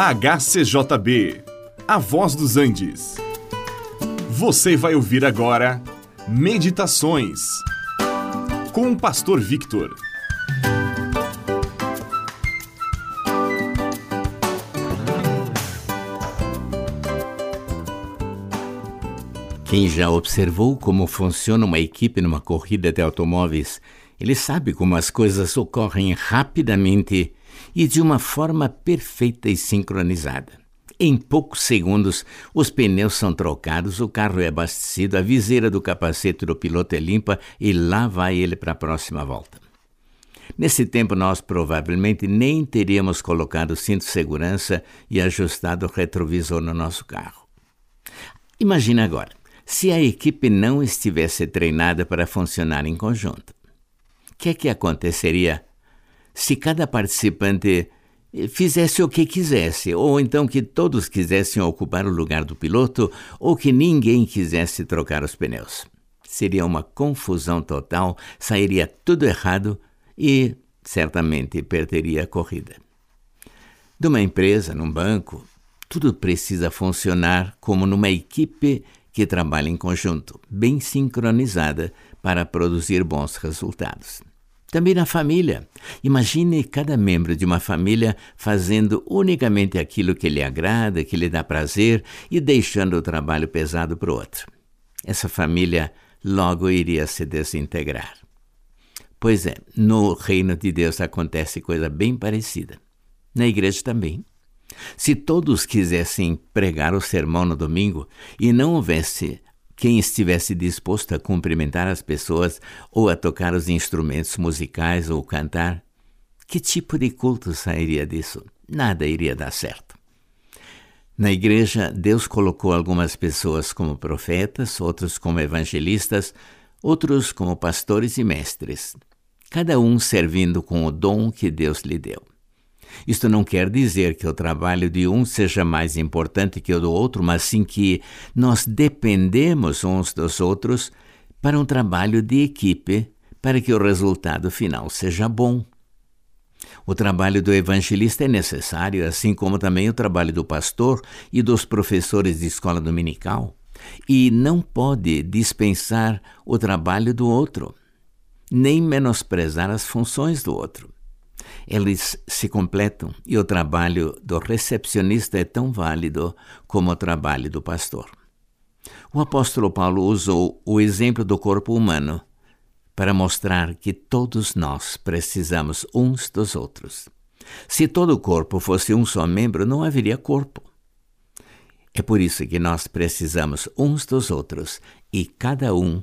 HCJB, A Voz dos Andes. Você vai ouvir agora Meditações com o Pastor Victor. Quem já observou como funciona uma equipe numa corrida de automóveis, ele sabe como as coisas ocorrem rapidamente e de uma forma perfeita e sincronizada. Em poucos segundos, os pneus são trocados, o carro é abastecido, a viseira do capacete do piloto é limpa e lá vai ele para a próxima volta. Nesse tempo, nós provavelmente nem teríamos colocado o cinto de segurança e ajustado o retrovisor no nosso carro. Imagina agora, se a equipe não estivesse treinada para funcionar em conjunto. O que é que aconteceria se cada participante fizesse o que quisesse, ou então que todos quisessem ocupar o lugar do piloto, ou que ninguém quisesse trocar os pneus. Seria uma confusão total, sairia tudo errado e certamente perderia a corrida. De uma empresa, num banco, tudo precisa funcionar como numa equipe que trabalha em conjunto, bem sincronizada para produzir bons resultados. Também na família. Imagine cada membro de uma família fazendo unicamente aquilo que lhe agrada, que lhe dá prazer e deixando o trabalho pesado para o outro. Essa família logo iria se desintegrar. Pois é, no reino de Deus acontece coisa bem parecida. Na igreja também. Se todos quisessem pregar o sermão no domingo e não houvesse quem estivesse disposto a cumprimentar as pessoas ou a tocar os instrumentos musicais ou cantar, que tipo de culto sairia disso? Nada iria dar certo. Na igreja, Deus colocou algumas pessoas como profetas, outros como evangelistas, outros como pastores e mestres, cada um servindo com o dom que Deus lhe deu. Isto não quer dizer que o trabalho de um seja mais importante que o do outro, mas sim que nós dependemos uns dos outros para um trabalho de equipe para que o resultado final seja bom. O trabalho do evangelista é necessário, assim como também o trabalho do pastor e dos professores de escola dominical, e não pode dispensar o trabalho do outro, nem menosprezar as funções do outro. Eles se completam e o trabalho do recepcionista é tão válido como o trabalho do pastor. O apóstolo Paulo usou o exemplo do corpo humano para mostrar que todos nós precisamos uns dos outros. Se todo o corpo fosse um só membro, não haveria corpo. É por isso que nós precisamos uns dos outros e cada um